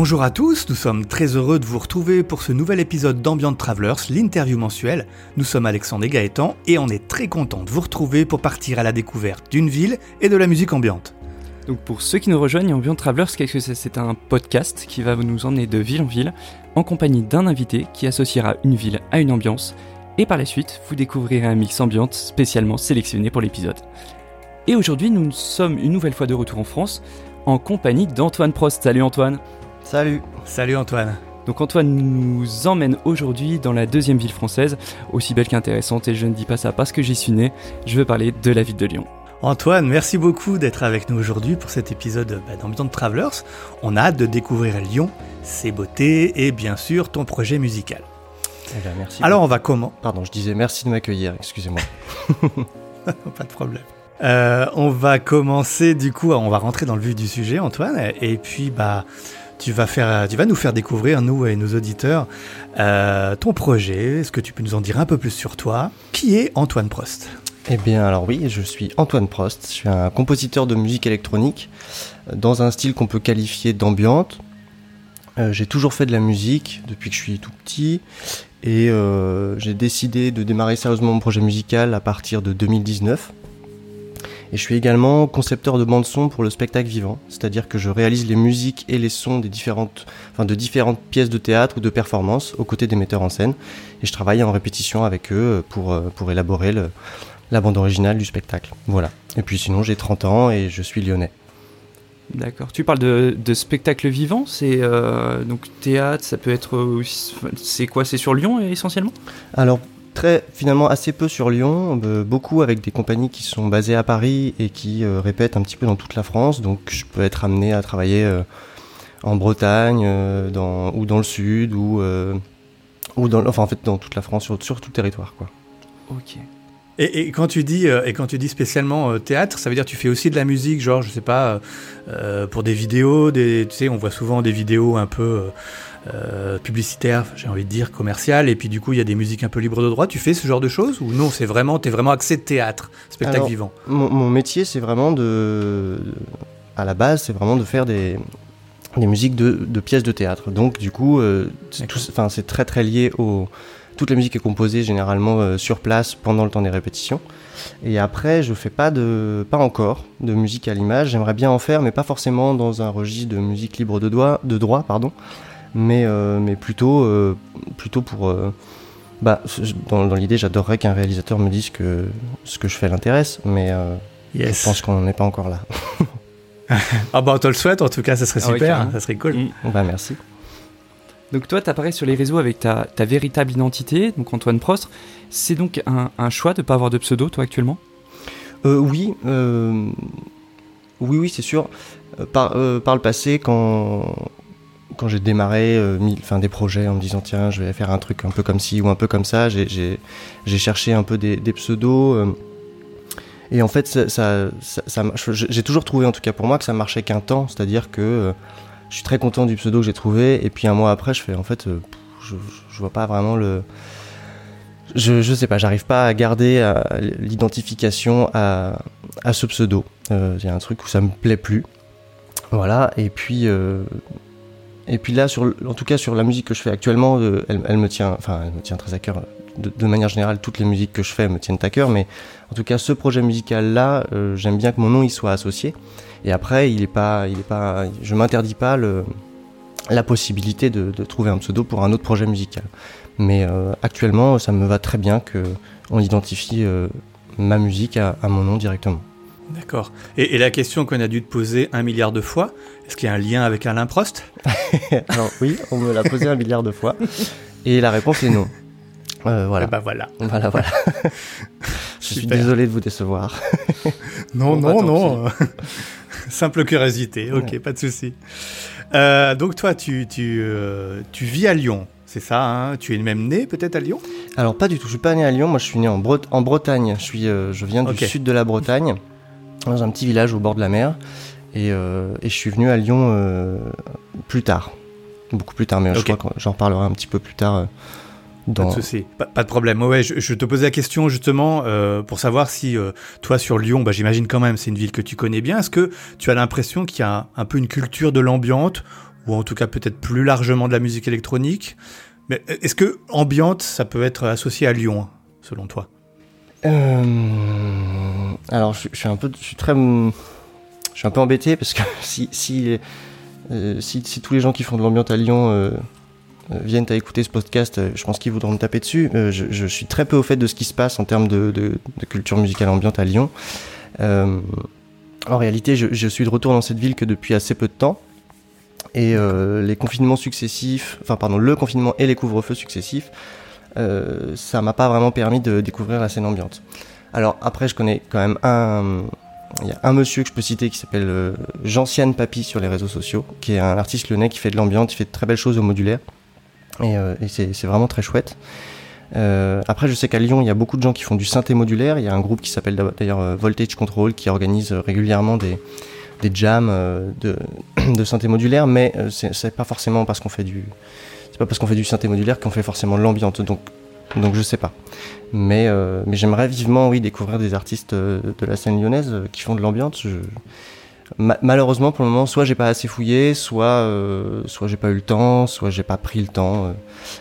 Bonjour à tous, nous sommes très heureux de vous retrouver pour ce nouvel épisode d'Ambient Travelers, l'interview mensuelle. Nous sommes Alexandre et Gaëtan et on est très content de vous retrouver pour partir à la découverte d'une ville et de la musique ambiante. Donc pour ceux qui nous rejoignent, Ambient Travelers, qu'est-ce que c'est? C'est un podcast qui va nous emmener de ville en ville en compagnie d'un invité qui associera une ville à une ambiance et par la suite, vous découvrirez un mix ambiante spécialement sélectionné pour l'épisode. Et aujourd'hui, nous sommes une nouvelle fois de retour en France en compagnie d'Antoine Prost. Salut Antoine Salut Salut Antoine donc Antoine nous emmène aujourd'hui dans la deuxième ville française, aussi belle qu'intéressante, et je ne dis pas ça parce que j'y suis né, je veux parler de la ville de Lyon. Antoine, merci beaucoup d'être avec nous aujourd'hui pour cet épisode bah, d'Ambiance Travelers. On a hâte de découvrir Lyon, ses beautés et bien sûr ton projet musical. Eh bien, merci. Alors on va comment Pardon, je disais merci de m'accueillir, excusez-moi. pas de problème. Euh, on va commencer du coup, on va rentrer dans le vif du sujet, Antoine, et puis bah tu vas nous faire découvrir nous et nos auditeurs euh, ton projet. Est-ce que tu peux nous en dire un peu plus sur toi? Qui est Antoine Prost? Eh bien, alors oui, je suis Antoine Prost. Je suis un compositeur de musique électronique euh, dans un style qu'on peut qualifier d'ambiante. j'ai toujours fait de la musique depuis que je suis tout petit et j'ai décidé de démarrer sérieusement mon projet musical à partir de 2019 et je suis également concepteur de bande son pour le spectacle vivant, c'est-à-dire que je réalise les musiques et les sons des différentes, enfin de différentes pièces de théâtre ou de performance aux côtés des metteurs en scène. Et je travaille en répétition avec eux pour, euh, pour élaborer le, la bande originale du spectacle. Voilà. Et puis sinon, j'ai 30 ans et je suis lyonnais. D'accord. Tu parles de, de spectacle vivant, c'est euh, donc théâtre, ça peut être. C'est quoi? C'est sur Lyon essentiellement? Alors finalement assez peu sur Lyon, euh, beaucoup avec des compagnies qui sont basées à Paris et qui euh, répètent un petit peu dans toute la France. Donc je peux être amené à travailler euh, en Bretagne ou dans le sud ou, ou dans, enfin, en fait dans toute la France, sur, sur tout le territoire. Quoi. Ok. Et, quand tu dis et quand tu dis spécialement théâtre, ça veut dire que tu fais aussi de la musique, genre je sais pas pour des vidéos, des, tu sais on voit souvent des vidéos un peu euh, publicitaire, j'ai envie de dire commercial, et puis du coup il y a des musiques un peu libres de droit. Tu fais ce genre de choses ou non C'est vraiment, t'es vraiment axé de théâtre, spectacle vivant? Mon, métier, c'est vraiment de, à la base, c'est vraiment de faire des, des musiques de, de, pièces de théâtre. Donc du coup, euh, c'est très très lié au toute la musique est composée généralement euh, sur place pendant le temps des répétitions. Et après, je fais pas de, pas encore de musique à l'image. J'aimerais bien en faire, mais pas forcément dans un registre de musique libre de, doigt, de droit, pardon mais, euh, mais plutôt, euh, plutôt pour. Euh, bah, dans, dans l'idée, j'adorerais qu'un réalisateur me dise que ce que je fais l'intéresse, mais je pense qu'on n'en est pas encore là. ah bah on te le souhaite, en tout cas, ça serait ah super, ça serait cool. Mm. Bah merci. Donc toi, tu apparais sur les réseaux avec ta, ta, véritable identité, donc Antoine Prost. C'est donc un, un, choix de ne pas avoir de pseudo, toi, actuellement? Oui, oui, oui, c'est sûr. Par, par, le passé, quand, quand j'ai démarré euh, des projets en me disant tiens je vais faire un truc un peu comme ci ou un peu comme ça, j'ai cherché un peu des, pseudos. Euh, et en fait, ça, j'ai toujours trouvé, en tout cas pour moi, que ça marchait qu'un temps. C'est-à-dire que euh, je suis très content du pseudo que j'ai trouvé. Et puis un mois après, je fais en fait, je, je, vois pas vraiment le. Je, je sais pas, j'arrive pas à garder l'identification à, à, ce pseudo. Il y a un truc où ça me plaît plus. Voilà, et puis, et puis là, en tout cas sur la musique que je fais actuellement, euh, elle, me tient, elle me tient très à cœur. De, manière générale, toutes les musiques que je fais me tiennent à cœur, mais en tout cas, ce projet musical-là, euh, j'aime bien que mon nom y soit associé. Et après, il est pas, il est pas, je m'interdis pas la possibilité de, trouver un pseudo pour un autre projet musical. Mais euh, actuellement, ça me va très bien que on identifie ma musique à mon nom directement. D'accord. Et, la question qu'on a dû te poser un milliard de fois, est-ce qu'il y a un lien avec Alain Prost Alors oui, on me l'a posé un milliard de fois. Et la réponse est non. Euh, voilà. bah voilà. Voilà, voilà. Je suis désolé de vous décevoir. non, non, non. Simple curiosité. Ok, pas de souci. Euh, donc toi, tu, tu, euh, tu vis à Lyon. C'est ça, hein? Tu es même né peut-être à Lyon? Alors pas du tout, je suis pas né à Lyon, moi je suis né en, en Bretagne, je, suis, je viens du sud de la Bretagne dans un petit village au bord de la mer. Et, euh, je suis venu à Lyon euh, plus tard. Beaucoup plus tard, mais je crois que j'en reparlerai un petit peu plus tard. Euh, dans... Pas de souci, pas, de problème. Ouais, je, te posais la question justement pour savoir si toi sur Lyon, bah, j'imagine quand même c'est une ville que tu connais bien. Est-ce que tu as l'impression qu'il y a un, peu une culture de l'ambiance ou en tout cas peut-être plus largement de la musique électronique? Mais est-ce que ambiante, ça peut être associé à Lyon, selon toi? Euh, Alors, je, suis un peu, je suis très, je suis un peu embêté parce que si euh, si, si tous les gens qui font de l'ambiance à Lyon euh, viennent à écouter ce podcast, je pense qu'ils voudront me taper dessus. Je, suis très peu au fait de ce qui se passe en termes de, culture musicale ambiante à Lyon. en réalité, je, je, suis de retour dans cette ville que depuis assez peu de temps. Et les confinements successifs, enfin pardon, le confinement et les couvre-feux successifs, euh, ça m'a pas vraiment permis de découvrir la scène ambiante. Alors après, je connais quand même un, il y a un monsieur que je peux citer qui s'appelle euh, Jean-Ciane Papy sur les réseaux sociaux, qui est un artiste lyonnais qui fait de l'ambiance, qui fait de très belles choses au modulaire, et, euh, c'est vraiment très chouette. Euh, après, je sais qu'à Lyon, il y a beaucoup de gens qui font du synthé modulaire. Il y a un groupe qui s'appelle d'ailleurs Voltage Control qui organise régulièrement des, jams de, de synthé modulaire, mais c'est pas forcément parce qu'on fait du pas parce qu'on fait du synthé modulaire qu'on fait forcément l'ambiance. Donc donc je sais pas. Mais euh, mais j'aimerais vivement oui découvrir des artistes de la scène lyonnaise qui font de l'ambiance. Ma malheureusement pour le moment, soit j'ai pas assez fouillé, soit euh, soit j'ai pas eu le temps, soit j'ai pas pris le temps. Euh,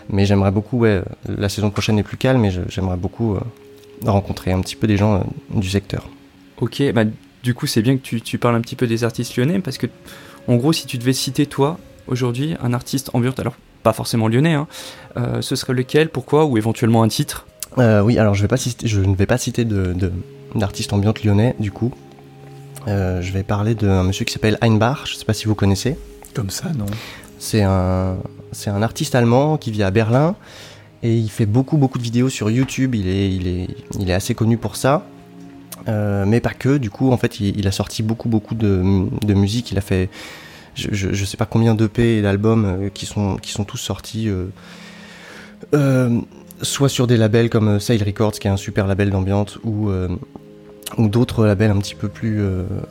mais j'aimerais beaucoup, ouais, la saison prochaine est plus calme, mais j'aimerais beaucoup euh, rencontrer un petit peu des gens du secteur. Ok, bah du coup, c'est bien que tu, tu, parles un petit peu des artistes lyonnais parce que, en gros, si tu devais citer toi aujourd'hui un artiste ambiante, alors pas forcément lyonnais, hein, euh, ce serait lequel, pourquoi, ou éventuellement un titre? Euh, Oui, alors je, vais pas citer, je ne vais pas citer d'artiste de, ambiante lyonnais du coup. Euh, je vais parler d'un monsieur qui s'appelle Einbach, je ne sais pas si vous connaissez. Comme ça, non. C'est un, c'est un artiste allemand qui vit à Berlin et il fait beaucoup beaucoup de vidéos sur YouTube. Il est, il est, il est assez connu pour ça. Euh, mais pas que. Du coup, en fait, il, il a sorti beaucoup, beaucoup de, de, musique. Il a fait, je, je, je sais pas combien d'EP et d'albums euh, qui sont, qui sont tous sortis, euh, euh, soit sur des labels comme Sail Records, qui est un super label d'ambiance, ou ou d'autres labels un petit peu plus,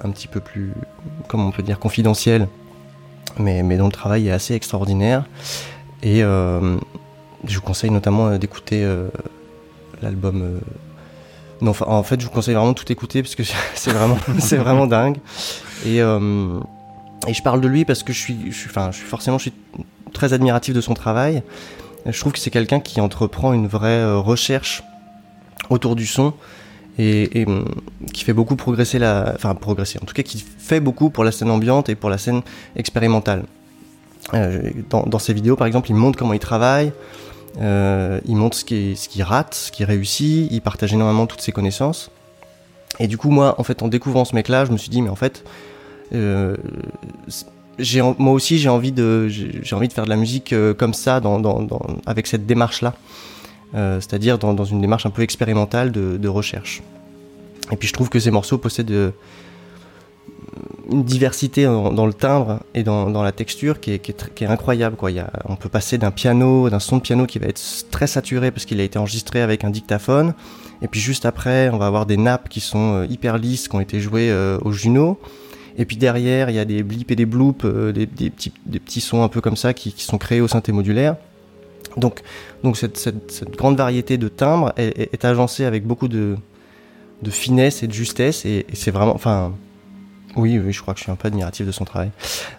un petit peu plus, comment on peut dire, confidentiels, mais, mais dont le travail est assez extraordinaire. Et je vous conseille notamment d'écouter l'album non, en fait, je vous conseille vraiment de tout écouter parce que c'est vraiment, c'est vraiment dingue. Et, et je parle de lui parce que je suis, enfin, je suis forcément, je suis très admiratif de son travail. Je trouve que c'est quelqu'un qui entreprend une vraie euh, recherche autour du son et, et, qui fait beaucoup progresser la, enfin progresser, en tout cas qui fait beaucoup pour la scène ambiante et pour la scène expérimentale. Euh, dans, ses vidéos, par exemple, il montre comment il travaille. Euh, il montre ce qui, ce qui rate, ce qui réussit, il partage énormément toutes ses connaissances. Et du coup, moi, en fait, en découvrant ce mec-là, je me suis dit, mais en fait, moi aussi, j'ai envie de, faire de la musique euh, comme ça, avec cette démarche-là, euh, c'est-à-dire dans, une démarche un peu expérimentale de, recherche. Et puis, je trouve que ces morceaux possèdent euh, une diversité dans, le timbre et dans, la texture qui est, incroyable. On peut passer d'un piano, d'un son de piano qui va être très saturé parce qu'il a été enregistré avec un dictaphone, et puis juste après, on va avoir des nappes qui sont euh, hyper lisses, qui ont été jouées euh, au Juno. Et puis derrière, il y a des blips et des bloops, euh, des, des, petits, des petits sons un peu comme ça qui, qui sont créés au synthé modulaire. Donc, donc cette, cette, cette grande variété de timbres est, est, est agencée avec beaucoup de, de finesse et de justesse, et, et c'est vraiment, enfin, oui, oui, je crois que je suis un peu admiratif de son travail.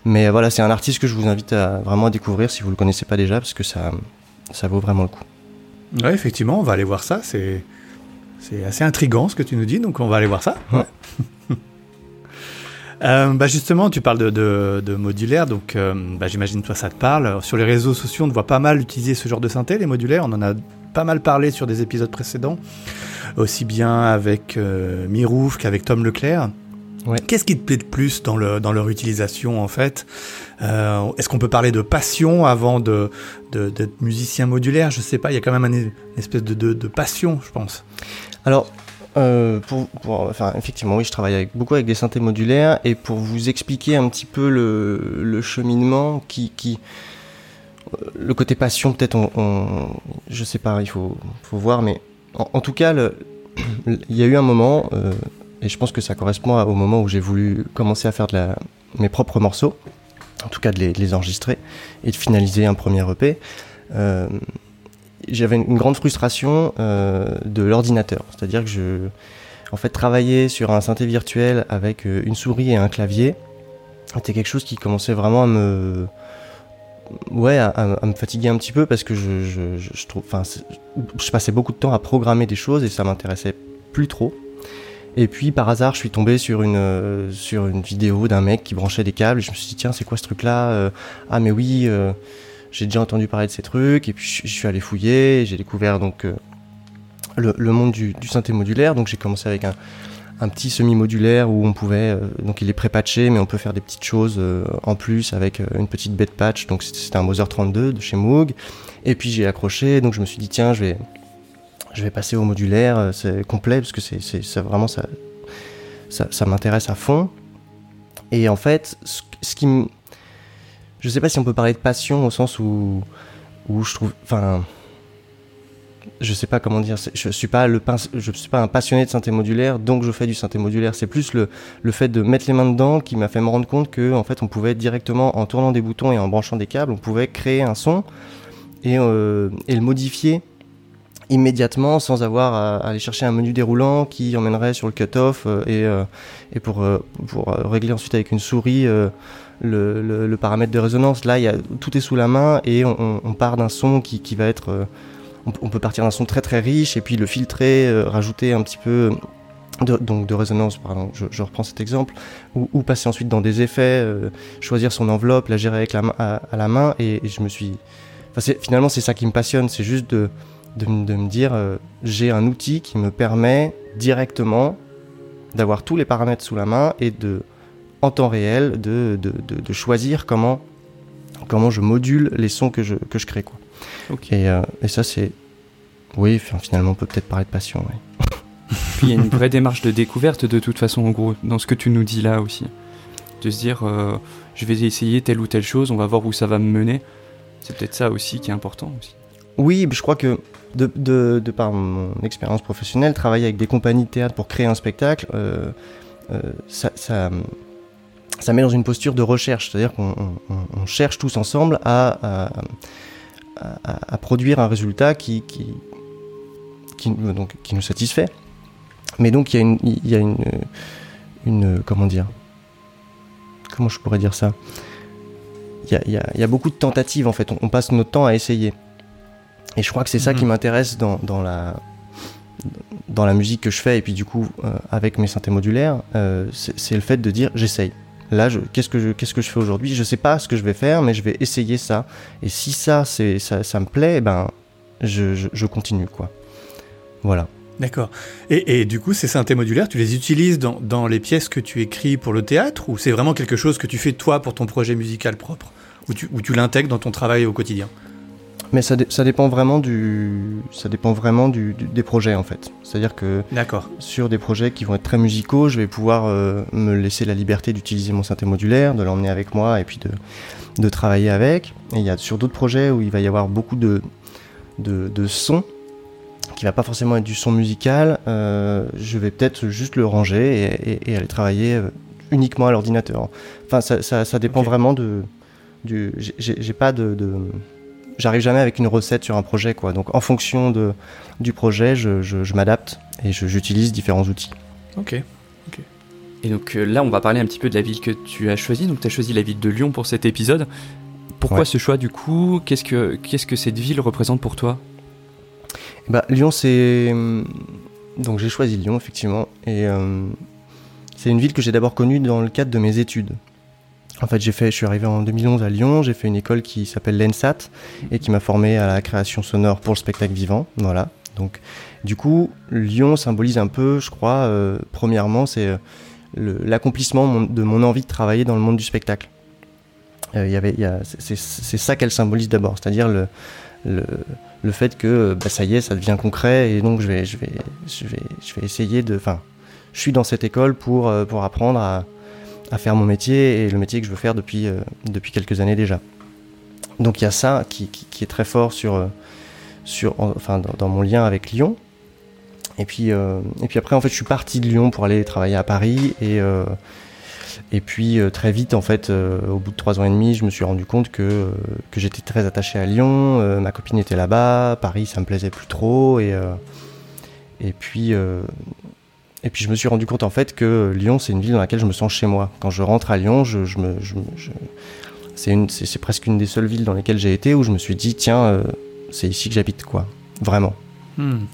Mais voilà, c'est un artiste que je vous invite à vraiment à découvrir si vous le connaissez pas déjà, parce que ça, ça vaut vraiment le coup. Ouais, effectivement, on va aller voir ça. C'est, c'est assez intrigant ce que tu nous dis, donc on va aller voir ça. Ouais. euh, bah justement, tu parles de, de, de modulaire, donc euh, bah j'imagine toi ça te parle. Sur les réseaux sociaux, on te voit pas mal utiliser ce genre de synthé, les modulaires. On en a pas mal parlé sur des épisodes précédents, aussi bien avec euh, Mirouf qu'avec Tom Leclerc. Ouais. Qu'est-ce qui te plaît de plus dans, le, dans leur utilisation en fait? Euh, Est-ce qu'on peut parler de passion avant de, de, d'être musicien modulaire? Je sais pas, il y a quand même un, une espèce de, de, de passion, je pense. Alors, euh, effectivement, oui, je travaille beaucoup avec des synthés modulaires et pour vous expliquer un petit peu le, cheminement qui, qui, le côté passion, peut-être, on, on, je sais pas, il faut, voir, mais en, tout cas, il y a eu un moment. Euh, et je pense que ça correspond au moment où j'ai voulu commencer à faire de mes propres morceaux, en tout cas de les, enregistrer et de finaliser un premier EP. Euh, J'avais une grande frustration euh, de l'ordinateur, c'est-à-dire que je, en fait, travailler sur un synthé virtuel avec une souris et un clavier, c'était quelque chose qui commençait vraiment à me, ouais, à, me fatiguer un petit peu parce que je, je, trouve, enfin, je passais beaucoup de temps à programmer des choses et ça m'intéressait plus trop. Et puis par hasard, je suis tombé sur une euh, sur une vidéo d'un mec qui branchait des câbles. Et je me suis dit tiens, c'est quoi ce truc-là euh, Ah mais oui, euh, j'ai déjà entendu parler de ces trucs. Et puis je, suis allé fouiller. J'ai découvert donc le, le, monde du, synthé modulaire. Donc j'ai commencé avec un, petit semi-modulaire où on pouvait, donc il est pré-patché, mais on peut faire des petites choses en plus avec une petite bed patch. Donc c'était un Moser 32 de chez Moog. Et puis j'ai accroché, donc je me suis dit tiens, je vais je vais passer au modulaire, euh, c'est complet, parce que c'est vraiment ça, ça, m'intéresse à fond. Et en fait, ce, ce qui me. Je sais pas si on peut parler de passion au sens où, je trouve. Enfin. Je sais pas comment dire. Je suis suis pas un passionné de synthé modulaire, donc je fais du synthé modulaire. C'est plus le, fait de mettre les mains dedans qui m'a fait me rendre compte que en fait on pouvait directement en tournant des boutons et en branchant des câbles, on pouvait créer un son et, euh, le modifier immédiatement sans avoir à, aller chercher un menu déroulant qui emmènerait sur le cutoff euh, et, euh, pour, euh, pour régler ensuite avec une souris le, paramètre de résonance. Là, y a, tout est sous la main et on, part d'un son qui, va être... On, peut partir d'un son très très riche et puis le filtrer, rajouter un petit peu de, donc de résonance, pardon, je, je reprends cet exemple, ou, passer ensuite dans des effets, choisir son enveloppe, la gérer avec la à, à la main. Et, je me suis... Finalement, c'est ça qui me passionne, c'est juste de de, me dire euh, j'ai un outil qui me permet directement d'avoir tous les paramètres sous la main et de en temps réel de, de, de choisir comment comment je module les sons que je, que je crée quoi. Et, euh, et, ça c'est oui finalement on peut peut-être parler de passion. Puis il y a une vraie démarche de découverte de toute façon en gros dans ce que tu nous dis là aussi. De se dire euh, je vais essayer telle ou telle chose, on va voir où ça va me mener. C'est peut-être ça aussi qui est important aussi. Oui, je crois que de, de, de par mon expérience professionnelle, travailler avec des compagnies de théâtre pour créer un spectacle, euh, euh, ça, ça, ça, met dans une posture de recherche. C'est-à-dire qu'on on, on cherche tous ensemble à, à, à, à, produire un résultat qui, qui, qui, donc, qui nous satisfait. Mais donc il y a une, il y a une, une comment dire, comment je pourrais dire ça? Il y, a, il, y a, il y a, beaucoup de tentatives en fait. On, on passe notre temps à essayer. Et je crois que c'est ça qui mhm. m'intéresse dans, dans, la, dans la musique que je fais, et puis du coup, euh, avec mes synthés modulaires, euh, c'est le fait de dire j'essaye. Là, qu'est-ce que je, qu'est-ce que je fais aujourd'hui? Je sais pas ce que je vais faire, mais je vais essayer ça. Et si ça, c'est, ça, ça me plaît, ben, je, continue, quoi. Voilà. D'accord. Et, du coup, ces synthés modulaires, tu les utilises dans, dans, les pièces que tu écris pour le théâtre ou c'est vraiment quelque chose que tu fais toi pour ton projet musical propre? Ou tu, ou tu l'intègres dans ton travail au quotidien? Mais ça, ça, dépend vraiment du, ça dépend vraiment du, du des projets en fait. C'est-à-dire que sur des projets qui vont être très musicaux, je vais pouvoir euh, me laisser la liberté d'utiliser mon synthé modulaire, de l'emmener avec moi et puis de, de travailler avec. Et il y a sur d'autres projets où il va y avoir beaucoup de, de, de sons qui va pas forcément être du son musical, euh, je vais peut-être juste le ranger et, et, et aller travailler euh, uniquement à l'ordinateur. Enfin, ça, ça, ça dépend okay. vraiment de, du. J'ai pas de, de j'arrive jamais avec une recette sur un projet, quoi. Donc, en fonction de, du projet, je, je, je m'adapte et j'utilise différents outils. Ok. ok. Et donc euh, là, on va parler un petit peu de la ville que tu as choisie. Donc, tu as choisi la ville de Lyon pour cet épisode. Pourquoi ouais. ce choix, du coup? Qu'est-ce que qu'est-ce que cette ville représente pour toi? Bah, Lyon, c'est donc j'ai choisi Lyon effectivement, et euh, c'est une ville que j'ai d'abord connue dans le cadre de mes études. En fait, j'ai fait, je suis arrivé en 2011 à Lyon, j'ai fait une école qui s'appelle l'ENSAT et qui m'a formé à la création sonore pour le spectacle vivant. Voilà. Donc, du coup, Lyon symbolise un peu, je crois, euh, premièrement, c'est euh, l'accomplissement de mon envie de travailler dans le monde du spectacle. Euh, y avait, c'est ça qu'elle symbolise d'abord, c'est-à-dire le, le, le, fait que bah, ça y est, ça devient concret et donc je vais, je vais, je vais, je vais essayer de. Enfin, je suis dans cette école pour, euh, pour apprendre à à faire mon métier et le métier que je veux faire depuis, euh, depuis quelques années déjà. Donc il y a ça qui, qui, est très fort sur, euh, sur, enfin, dans, dans, mon lien avec Lyon. Et puis, euh, et puis après, en fait, je suis parti de Lyon pour aller travailler à Paris. Et, et puis très vite, en fait, au bout de trois ans et demi, je me suis rendu compte que, que j'étais très attaché à Lyon. ma copine était là-bas. Paris, ça me plaisait plus trop. Et, et puis et puis je me suis rendu compte en fait que Lyon, c'est une ville dans laquelle je me sens chez moi. Quand je rentre à Lyon, je, je me, je, je, c'est presque une des seules villes dans lesquelles j'ai été où je me suis dit, tiens, c'est ici que j'habite, quoi. Vraiment. Hmm.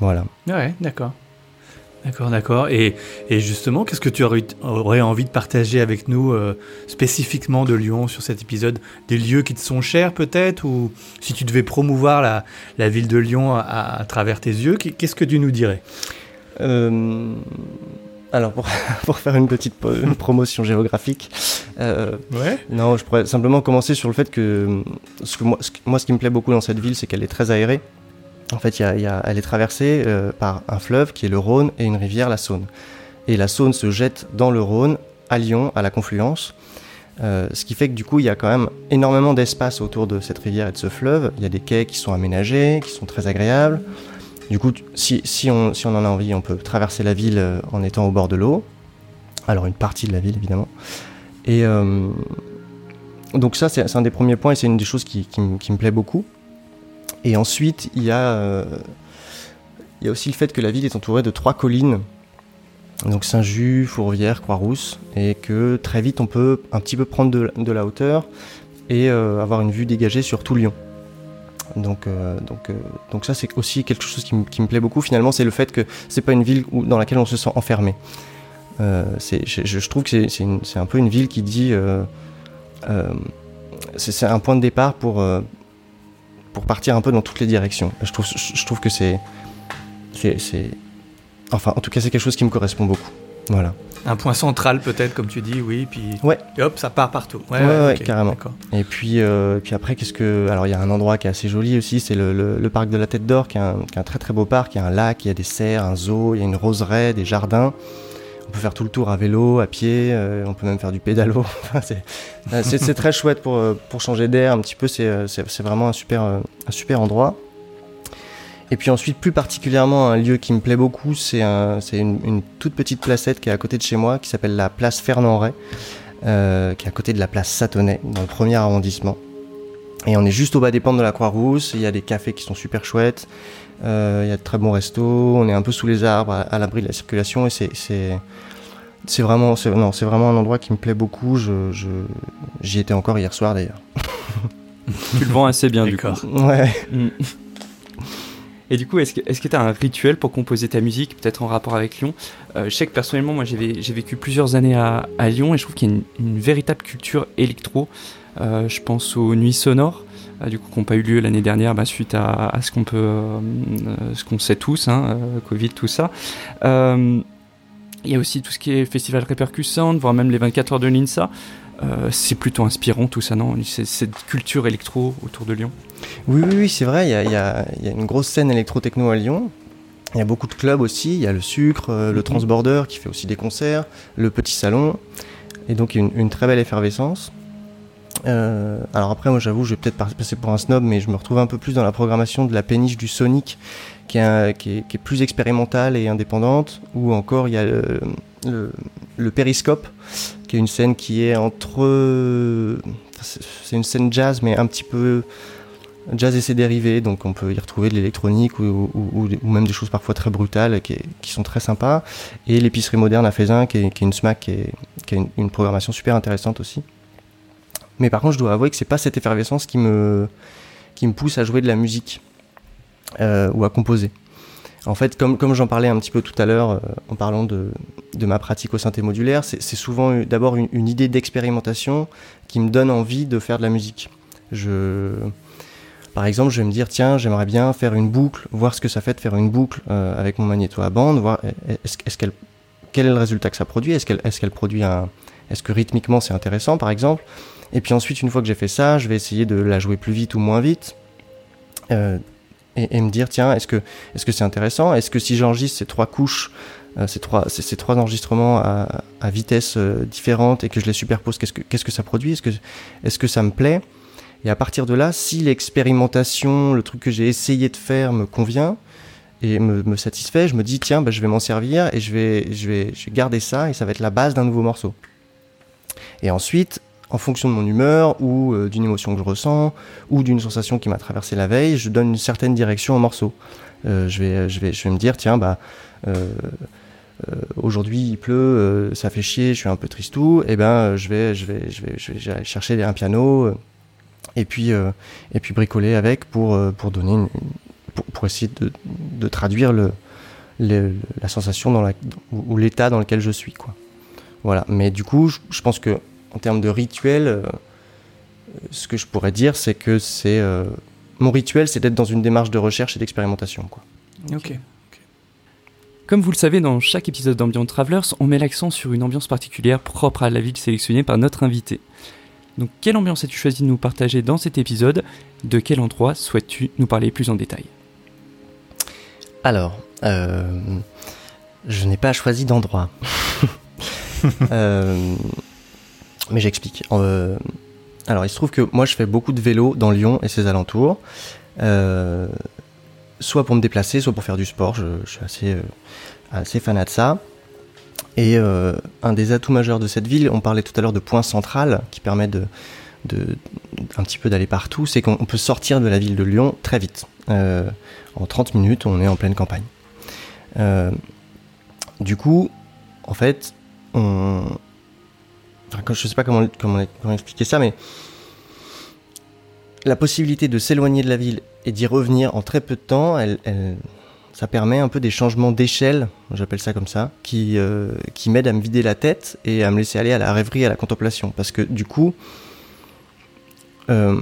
Voilà. Ouais, d'accord. D'accord, d'accord. Et, justement, qu'est-ce que tu aurais, envie de partager avec nous euh, spécifiquement de Lyon sur cet épisode? Des lieux qui te sont chers peut-être? Ou si tu devais promouvoir la, ville de Lyon à, travers tes yeux, qu'est-ce que tu nous dirais? Euh, Alors, pour, faire une petite promotion géographique, euh, ouais. non, je pourrais simplement commencer sur le fait que, ce que moi, moi, ce qui me plaît beaucoup dans cette ville, c'est qu'elle est très aérée. En fait, elle est traversée euh, par un fleuve qui est le Rhône et une rivière, la Saône. Et la Saône se jette dans le Rhône, à Lyon, à la confluence. Euh, ce qui fait que du coup, il y a quand même énormément d'espace autour de cette rivière et de ce fleuve. Il y a des quais qui sont aménagés, qui sont très agréables. Du coup, si, on, en a envie, on peut traverser la ville euh, en étant au bord de l'eau. Alors, une partie de la ville, évidemment. Et donc ça, c'est un des premiers points et c'est une des choses qui me plaît beaucoup. Et ensuite, il y, a, euh, il y a aussi le fait que la ville est entourée de trois collines, donc Saint-Just, Fourvière, Croix-Rousse, et que très vite on peut un petit peu prendre de, la hauteur et euh, avoir une vue dégagée sur tout Lyon. Donc, euh, donc, donc ça c'est aussi quelque chose qui, me plaît beaucoup finalement, c'est le fait que c'est pas une ville dans laquelle on se sent enfermé. je, je, trouve que c'est un peu une ville qui dit c'est un point de départ pour, pour partir un peu dans toutes les directions. Je trouve, que c'est, enfin, en tout cas, c'est quelque chose qui me correspond beaucoup. Voilà. Un point central peut-être, comme tu dis, oui, puis ouais. Et hop, ça part partout. Ouais, ouais, carrément. Et puis, euh, puis après, qu'est-ce que, alors il y a un endroit qui est assez joli aussi, c'est le, le, parc de la Tête d'Or, qui, qui, est un très très beau parc. Il y a un lac, il y a des serres, un zoo, il y a une roseraie, des jardins. On peut faire tout le tour à vélo, à pied, euh, on peut même faire du pédalo. Euh, c'est très chouette pour, pour changer d'air un petit peu, c'est vraiment un super, un super endroit. Et puis ensuite, plus particulièrement, un lieu qui me plaît beaucoup, c'est un, une, une, toute petite placette qui est à côté de chez moi, qui s'appelle la place Fernand Ray, qui est à côté de la place Satonnet, dans le premier arrondissement. Et on est juste au bas des pentes de la Croix-Rousse, il y a des cafés qui sont super chouettes, il y a de très bons restos, on est un peu sous les arbres, à l'abri de la circulation, et c'est c'est vraiment, non, c'est vraiment un endroit qui me plaît beaucoup. Je, j'y étais encore hier soir d'ailleurs. tu le vends assez bien du coup. Ouais. Mm. Et du coup, est-ce que tu as un rituel pour composer ta musique, peut-être en rapport avec Lyon? Euh, Je sais que personnellement, moi, j'ai, vécu plusieurs années à, Lyon et je trouve qu'il y a une, véritable culture électro. Euh, je pense aux nuits sonores, euh, du coup, qui n'ont pas eu lieu l'année dernière, bah, suite à, à, ce qu'on peut, ce qu'on sait tous, hein, Covid, tout ça. Il y a aussi tout ce qui est festival répercussant, voire même les 24 heures de l'INSA. Euh, c'est plutôt inspirant tout ça, non? Cette culture électro autour de Lyon Oui, oui, oui c'est vrai, il y, a, une grosse scène électro-techno à Lyon. Il y a beaucoup de clubs aussi, il y a le Sucre, euh, le mhm. Transborder qui fait aussi des concerts, le Petit Salon, et donc une, une très belle effervescence. Euh, alors après, moi j'avoue, je vais peut-être passer pour un snob, mais je me retrouve un peu plus dans la programmation de la péniche du Sonic qui est, plus expérimentale et indépendante, ou encore il y a le, Périscope, qui est une scène qui est entre... C'est une scène jazz, mais un petit peu jazz et ses dérivés, donc on peut y retrouver de l'électronique ou, même des choses parfois très brutales qui, sont très sympas. Et l'épicerie moderne à Faisin, qui est, une SMAC, qui, a une, programmation super intéressante aussi. Mais par contre, je dois avouer que c'est pas cette effervescence qui me, qui me pousse à jouer de la musique. Euh, ou à composer. En fait, comme, comme j'en parlais un petit peu tout à l'heure euh, en parlant de, de, ma pratique au synthé modulaire, c'est souvent d'abord une, idée d'expérimentation qui me donne envie de faire de la musique. Je, par exemple, je vais me dire, tiens, j'aimerais bien faire une boucle, voir ce que ça fait de faire une boucle euh, avec mon magnéto à bande, voir est-ce, qu'elle, quel est le résultat que ça produit, est-ce qu'elle, est-ce qu'elle produit un, est-ce que rythmiquement c'est intéressant, par exemple? Et puis ensuite, une fois que j'ai fait ça, je vais essayer de la jouer plus vite ou moins vite. Euh, et, me dire tiens est-ce que est-ce que c'est intéressant? Est-ce que si j'enregistre ces trois couches euh, ces trois ces, trois enregistrements à, à vitesse euh, différente et que je les superpose qu'est-ce que que ça produit? Est-ce que est-ce que ça me plaît? Et à partir de là si l'expérimentation le truc que j'ai essayé de faire me convient et me, me satisfait je me dis tiens bah, je vais m'en servir et je vais je vais je vais garder ça et ça va être la base d'un nouveau morceau. Et ensuite en fonction de mon humeur ou euh, d'une émotion que je ressens ou d'une sensation qui m'a traversé la veille, je donne une certaine direction au morceau. Euh, je, vais, je, vais, je vais me dire, tiens, bah, euh, aujourd'hui il pleut, ça fait chier, je suis un peu tristou, et eh ben je vais, je vais, je vais, je vais, chercher un piano et puis et puis bricoler avec pour pour donner une, pour, essayer de, de traduire le, la sensation dans la, ou, l'état dans lequel je suis quoi. Voilà. Mais du coup, je, pense que en termes de rituel, ce que je pourrais dire, c'est que c'est mon rituel, c'est d'être dans une démarche de recherche et d'expérimentation. Quoi. Ok. Comme vous le savez, dans chaque épisode d'Ambient Travelers, on met l'accent sur une ambiance particulière propre à la ville sélectionnée par notre invité. Donc, quelle ambiance as-tu choisi de nous partager dans cet épisode? De quel endroit souhaites-tu nous parler plus en détail? Alors, euh, je n'ai pas choisi d'endroit. Euh, mais j'explique. Euh, alors, il se trouve que moi, je fais beaucoup de vélo dans Lyon et ses alentours. Euh, soit pour me déplacer, soit pour faire du sport. Je, suis assez, euh, assez fanat de ça. Et un des atouts majeurs de cette ville, on parlait tout à l'heure de point central qui permet de, de un petit peu d'aller partout, c'est qu'on peut sortir de la ville de Lyon très vite. en 30 minutes, on est en pleine campagne. du coup, en fait, on, je sais pas comment, comment, expliquer ça, mais la possibilité de s'éloigner de la ville et d'y revenir en très peu de temps, elle, ça permet un peu des changements d'échelle, j'appelle ça comme ça, qui, euh, qui m'aident à me vider la tête et à me laisser aller à la rêverie, à la contemplation. Parce que du coup... Euh,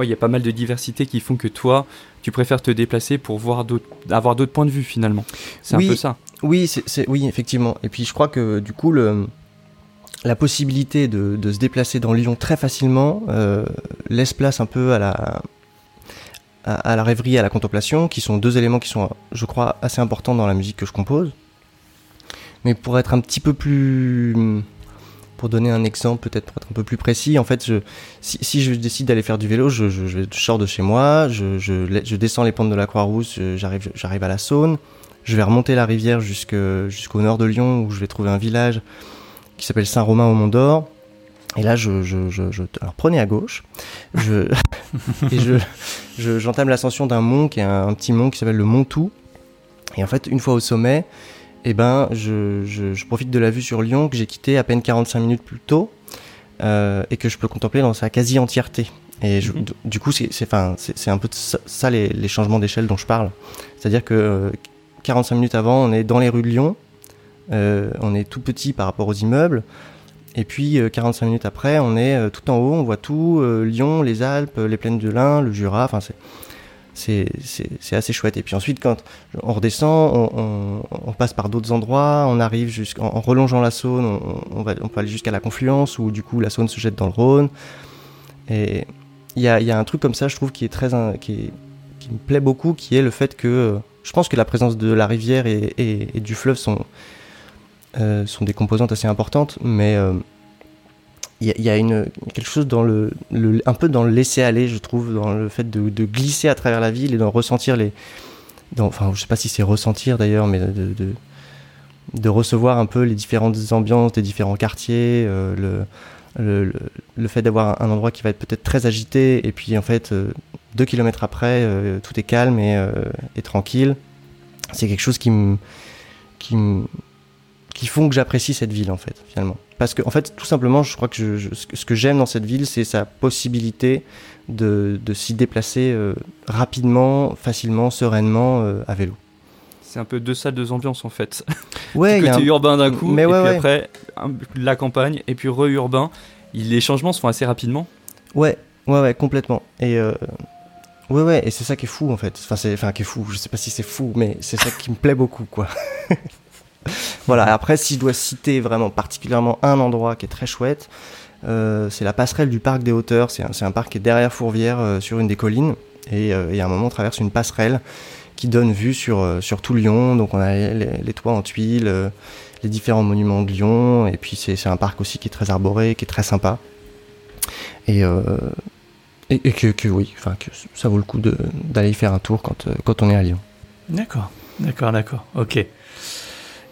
il y a pas mal de diversité qui font que toi, tu préfères te déplacer pour voir avoir d'autres points de vue finalement. C'est un peu ça. Oui, c'est, oui, effectivement. Et puis je crois que du coup, le, la possibilité de, se déplacer dans Lyon très facilement euh, laisse place un peu à la, à, la rêverie et à la contemplation, qui sont deux éléments qui sont, je crois, assez importants dans la musique que je compose. Mais pour être un petit peu plus... Pour donner un exemple, peut-être pour être un peu plus précis, en fait, si, je décide d'aller faire du vélo, je, sors de chez moi, je, je, descends les pentes de la Croix-Rousse, j'arrive, j'arrive à la Saône, je vais remonter la rivière jusqu'au nord de Lyon, où je vais trouver un village qui s'appelle Saint-Romain au Mont d'Or. Et là, je, je, je, alors prenez à gauche. Je, et je, j'entame l'ascension d'un mont qui est un, petit mont qui s'appelle le Mont Tout. Et en fait, une fois au sommet, eh ben, je, je, profite de la vue sur Lyon que j'ai quitté à peine 45 minutes plus tôt euh, et que je peux contempler dans sa quasi entièreté. Et mhm. du coup, c'est, un peu ça, les, les, changements d'échelle dont je parle. C'est-à-dire que 45 euh, minutes avant, on est dans les rues de Lyon on est tout petit par rapport aux immeubles. Et puis 45 euh, minutes après, on est euh, tout en haut, on voit tout, Lyon, les Alpes, les plaines de l'Ain, le Jura, enfin c'est c'est assez chouette. Et puis ensuite, quand on redescend, on, passe par d'autres endroits, on arrive jusqu'en en relongeant la Saône, on, va, on peut aller jusqu'à la confluence où du coup la Saône se jette dans le Rhône. Et il y a, y a, un truc comme ça, je trouve, qui est très qui, me plaît beaucoup, qui est le fait que je pense que la présence de la rivière et du fleuve sont euh, sont des composantes assez importantes, mais il euh, y, a une, quelque chose dans le, un peu dans le laisser aller, je trouve, dans le fait de, glisser à travers la ville et d'en ressentir les. enfin, je sais pas si c'est ressentir d'ailleurs, mais de, recevoir un peu les différentes ambiances des différents quartiers, euh, le, fait d'avoir un endroit qui va être peut-être très agité, et puis en fait, deux kilomètres après, tout est calme et, tranquille. C'est quelque chose. Qui me qui font que j'apprécie cette ville en fait finalement. Parce que en fait tout simplement je crois que ce que j'aime dans cette ville c'est sa possibilité de, de s'y déplacer euh, rapidement, facilement, sereinement euh, à vélo. C'est un peu deux salles, deux ambiances en fait. Ouais, côté un... urbain d'un coup, mais et puis après la campagne, et puis re-urbain. Les changements se font assez rapidement. Ouais, ouais, ouais, complètement. Et euh... ouais, ouais, et c'est ça qui est fou en fait. Enfin, c'est, enfin, qui est fou. Je sais pas si c'est fou, mais c'est ça qui me plaît beaucoup, quoi. voilà, après, si je dois citer vraiment particulièrement un endroit qui est très chouette, euh, c'est la passerelle du parc des hauteurs. C'est un, parc qui est derrière Fourvière, euh, sur une des collines. Et, euh, a un moment, on traverse une passerelle qui donne vue sur, sur tout Lyon. Donc, on a les, toits en tuiles, les différents monuments de Lyon. Et puis, c'est un parc aussi qui est très arboré, qui est très sympa. Et, et, que, que, oui, enfin, que ça vaut le coup d'aller y faire un tour quand, quand on est à Lyon. D'accord, d'accord, d'accord. Ok.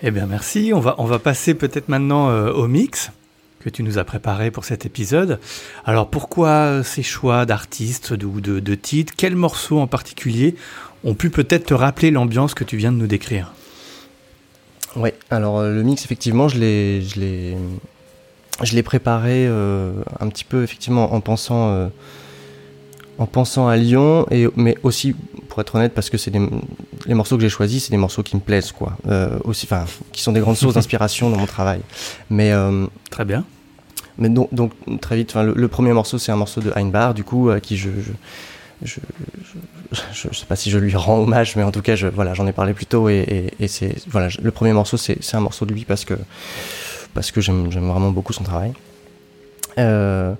Eh bien merci, on va, passer peut-être maintenant euh, au mix que tu nous as préparé pour cet épisode. Alors pourquoi ces choix d'artistes ou de, titres? Quels morceaux en particulier ont pu peut-être te rappeler l'ambiance que tu viens de nous décrire? Ouais, alors le mix, effectivement, je l'ai, préparé un petit peu, effectivement, en pensant en pensant à Lyon, et, mais aussi, pour être honnête, parce que c'est les morceaux que j'ai choisis, c'est des morceaux qui me plaisent, quoi. Euh, aussi, enfin, qui sont des grandes sources d'inspiration dans mon travail. Mais euh, très bien. Mais donc, donc très vite, le, le, premier morceau, c'est un morceau de Heinbar, du coup, à qui je, je je, sais pas si je lui rends hommage, mais en tout cas, je, voilà, j'en ai parlé plus tôt, et, et, c'est voilà, le premier morceau, c'est un morceau de lui parce que parce que j'aime vraiment beaucoup son travail. Euh,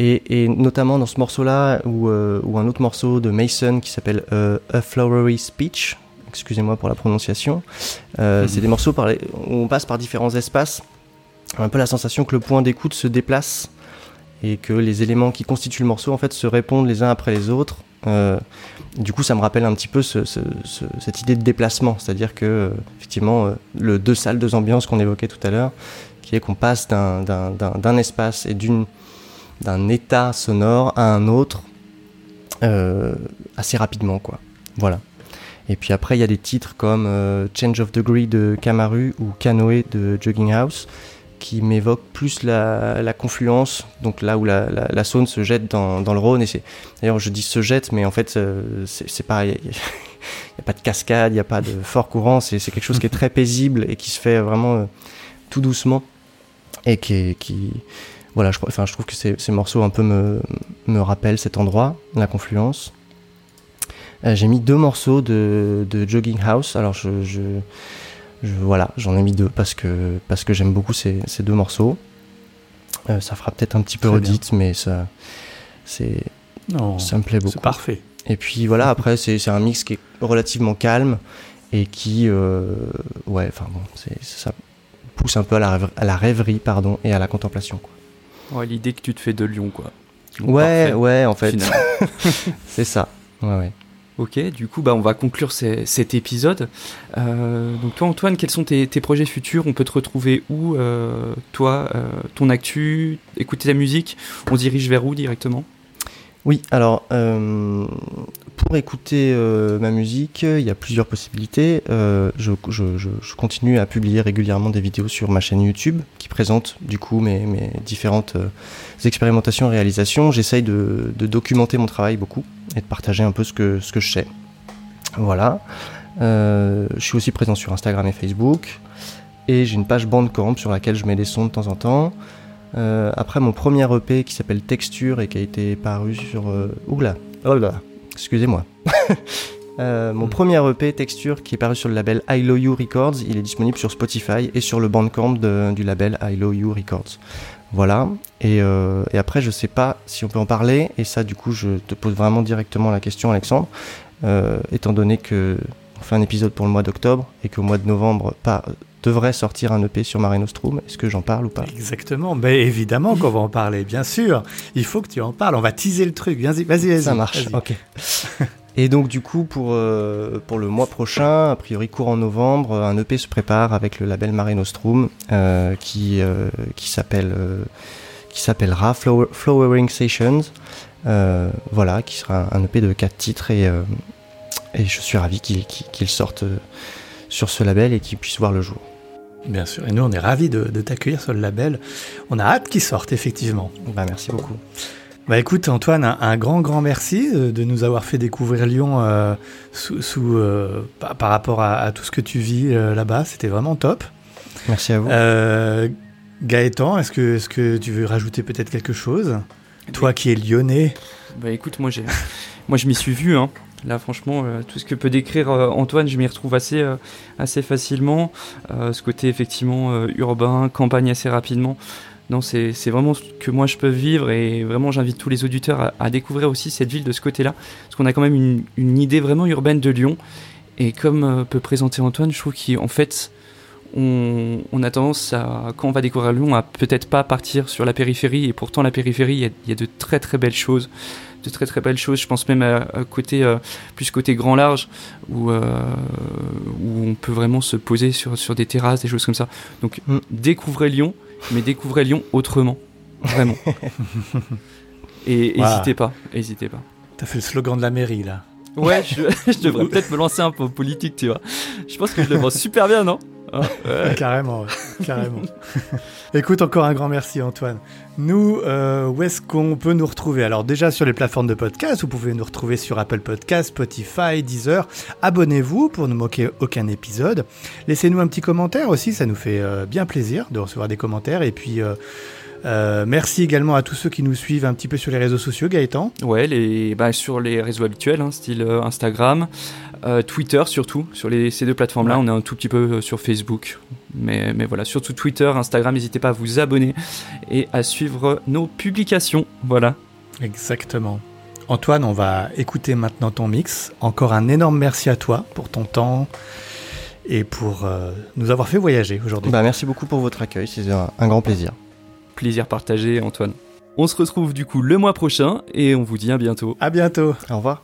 et, notamment dans ce morceau-là, ou, euh, un autre morceau de Mason qui s'appelle euh, A Flowery Speech, excusez-moi pour la prononciation, euh, mhm. c'est des morceaux par où on passe par différents espaces, un peu la sensation que le point d'écoute se déplace et que les éléments qui constituent le morceau en fait se répondent les uns après les autres. du coup, ça me rappelle un petit peu cette idée de déplacement, c'est-à-dire que effectivement, le deux salles, deux ambiances qu'on évoquait tout à l'heure, qui est qu'on passe d'un espace et d'une d'un état sonore à un autre euh, assez rapidement quoi. Voilà. Et puis après il y a des titres comme euh, Change of Degree de Kamaru ou Canoe de Jogging House qui m'évoquent plus la, confluence, donc là où la, la, Saône se jette dans, dans le Rhône. Et d'ailleurs je dis se jette, mais en fait euh, c'est pas il n'y a, pas de cascade, il n'y a pas de fort courant. C'est quelque chose qui est très paisible et qui se fait vraiment tout doucement et qui, qui voilà, je, enfin, je trouve que ces, ces, morceaux un peu me, me rappellent cet endroit, la confluence. Euh, j'ai mis deux morceaux de, de Jogging House. Alors, je, je, voilà, j'en ai mis deux parce que, parce que j'aime beaucoup ces, ces, deux morceaux. Euh, ça fera peut-être un petit peu redite, mais ça, c'est, ça me plaît beaucoup. C'est parfait. Et puis voilà, après, c'est un mix qui est relativement calme et qui, euh, ouais, enfin bon, ça pousse un peu à la, à la rêverie, pardon, et à la contemplation. Quoi. Ouais, l'idée que tu te fais de Lyon, quoi. ouais, ouais, en fait. c'est ça. Ouais, ouais. Ok, du coup, bah, on va conclure cet épisode. Euh, donc toi, Antoine, quels sont tes, projets futurs? On peut te retrouver où euh, Toi, euh, ton actu, écouter ta musique? On dirige vers où directement? Oui, alors pour écouter euh, ma musique, il y a plusieurs possibilités. Euh, je, continue à publier régulièrement des vidéos sur ma chaîne YouTube qui présentent du coup mes, différentes euh, expérimentations et réalisations. J'essaye de, documenter mon travail beaucoup et de partager un peu ce que, ce que je sais. Voilà. je suis aussi présent sur Instagram et Facebook. Et j'ai une page Bandcamp sur laquelle je mets des sons de temps en temps. après mon premier EP qui s'appelle Texture et qui a été paru sur... oula, oh là excusez-moi. Euh, mon premier EP texture qui est paru sur le label I Love You Records, il est disponible sur Spotify et sur le bandcamp du label I Love You Records. Voilà. Euh, et, après, je sais pas si on peut en parler. Et ça, du coup, je te pose vraiment directement la question, Alexandre. Euh, étant donné que on fait un épisode pour le mois d'octobre et qu'au mois de novembre, pas devrait sortir un EP sur Mare Nostrum. Est-ce que j'en parle ou pas? Exactement, mais évidemment qu'on va en parler, bien sûr. Il faut que tu en parles, on va teaser le truc. Vas-y, vas-y, Ça marche, ok. Et donc du coup pour, euh, pour le mois prochain, a priori courant novembre, un EP se prépare avec le label Mare Nostrum euh, qui, euh, qui s'appelle qui s'appellera Flowering Sessions. voilà, qui sera un EP de 4 titres et, et je suis ravi qu'il sorte sur ce label et qu'il puisse voir le jour. Bien sûr, et nous on est ravis de, t'accueillir sur le label. On a hâte qu'il sorte, effectivement. Bah, merci beaucoup. Bah écoute Antoine, un, grand grand merci de, nous avoir fait découvrir Lyon euh, sous, euh, par, rapport à, tout ce que tu vis euh, là-bas. C'était vraiment top. Merci à vous. Gaëtan, est-ce que, est que tu veux rajouter peut-être quelque chose? Toi qui es lyonnais. Bah écoute, moi, j'ai, moi je m'y suis vu. Hein. Là, franchement, euh, tout ce que peut décrire euh, Antoine, je m'y retrouve assez, euh, assez facilement. ce côté, effectivement, urbain, campagne assez rapidement. Non, c'est vraiment ce que moi je peux vivre et vraiment j'invite tous les auditeurs à, découvrir aussi cette ville de ce côté-là. Parce qu'on a quand même une, idée vraiment urbaine de Lyon. Et comme peut présenter Antoine, je trouve qu'en fait, on, a tendance à, quand on va découvrir Lyon, à peut-être pas partir sur la périphérie. Et pourtant, la périphérie, il y a de très très belles choses de très très belles choses. Je pense même à, côté euh, plus côté grand large où euh, où on peut vraiment se poser sur sur des terrasses, des choses comme ça. Donc mm. découvrez Lyon, mais découvrez Lyon autrement, vraiment. Et n'hésitez pas, n'hésitez pas. T'as fait le slogan de la mairie là. Ouais, je, devrais peut-être me lancer un peu en politique, tu vois. Je pense que je le vends super bien, non? Carrément, carrément. Écoute, encore un grand merci Antoine. Nous, euh, où est-ce qu'on peut nous retrouver? Alors déjà sur les plateformes de podcast, vous pouvez nous retrouver sur Apple Podcast, Spotify, Deezer. Abonnez-vous pour ne manquer aucun épisode. Laissez-nous un petit commentaire aussi, ça nous fait euh, bien plaisir de recevoir des commentaires. Et puis... Euh, euh, merci également à tous ceux qui nous suivent un petit peu sur les réseaux sociaux, Gaëtan. Ouais, les, bah, sur les réseaux habituels, hein, style euh, Instagram, euh, Twitter surtout. Sur les, ces deux plateformes-là, on est un tout petit peu sur Facebook. Mais, mais voilà, surtout Twitter, Instagram, n'hésitez pas à vous abonner et à suivre nos publications. Voilà. Exactement. Antoine, on va écouter maintenant ton mix. Encore un énorme merci à toi pour ton temps et pour nous avoir fait voyager aujourd'hui. Bah, merci beaucoup pour votre accueil, c'est un, un grand plaisir plaisir partagé, Antoine. On se retrouve du coup le mois prochain et on vous dit à bientôt. À bientôt. Au revoir.